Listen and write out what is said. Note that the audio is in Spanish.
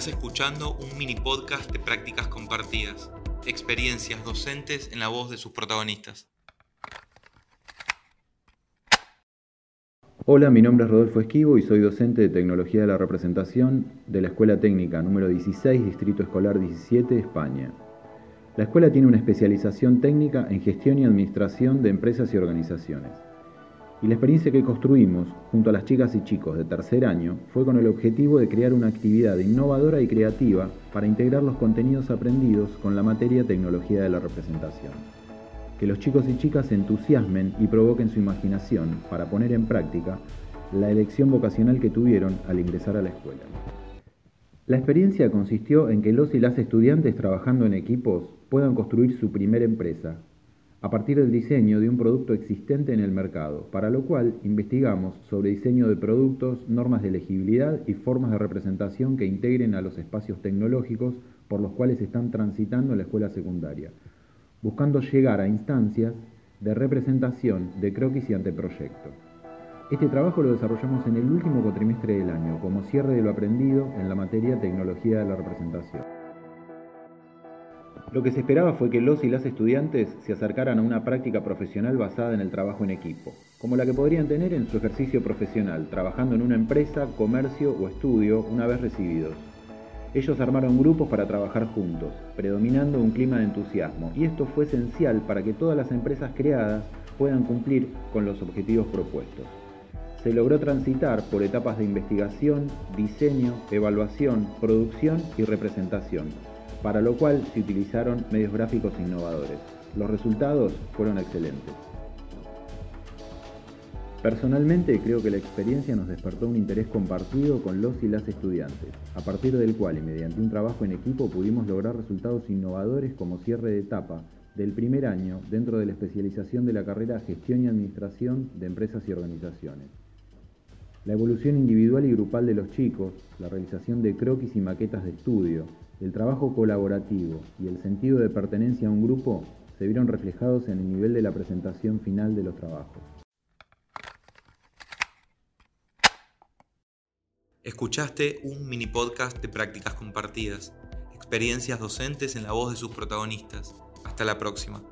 Estás escuchando un mini podcast de prácticas compartidas, experiencias docentes en la voz de sus protagonistas. Hola, mi nombre es Rodolfo Esquivo y soy docente de Tecnología de la Representación de la Escuela Técnica número 16, Distrito Escolar 17, España. La escuela tiene una especialización técnica en gestión y administración de empresas y organizaciones. Y la experiencia que construimos junto a las chicas y chicos de tercer año fue con el objetivo de crear una actividad innovadora y creativa para integrar los contenidos aprendidos con la materia tecnología de la representación. Que los chicos y chicas entusiasmen y provoquen su imaginación para poner en práctica la elección vocacional que tuvieron al ingresar a la escuela. La experiencia consistió en que los y las estudiantes trabajando en equipos puedan construir su primera empresa a partir del diseño de un producto existente en el mercado, para lo cual investigamos sobre diseño de productos, normas de elegibilidad y formas de representación que integren a los espacios tecnológicos por los cuales están transitando la escuela secundaria, buscando llegar a instancias de representación de croquis y anteproyecto. Este trabajo lo desarrollamos en el último cuatrimestre del año, como cierre de lo aprendido en la materia tecnología de la representación. Lo que se esperaba fue que los y las estudiantes se acercaran a una práctica profesional basada en el trabajo en equipo, como la que podrían tener en su ejercicio profesional, trabajando en una empresa, comercio o estudio una vez recibidos. Ellos armaron grupos para trabajar juntos, predominando un clima de entusiasmo, y esto fue esencial para que todas las empresas creadas puedan cumplir con los objetivos propuestos. Se logró transitar por etapas de investigación, diseño, evaluación, producción y representación, para lo cual se utilizaron medios gráficos innovadores. Los resultados fueron excelentes. Personalmente creo que la experiencia nos despertó un interés compartido con los y las estudiantes, a partir del cual y mediante un trabajo en equipo pudimos lograr resultados innovadores como cierre de etapa del primer año dentro de la especialización de la carrera Gestión y Administración de Empresas y Organizaciones. La evolución individual y grupal de los chicos, la realización de croquis y maquetas de estudio, el trabajo colaborativo y el sentido de pertenencia a un grupo se vieron reflejados en el nivel de la presentación final de los trabajos. Escuchaste un mini podcast de prácticas compartidas, experiencias docentes en la voz de sus protagonistas. Hasta la próxima.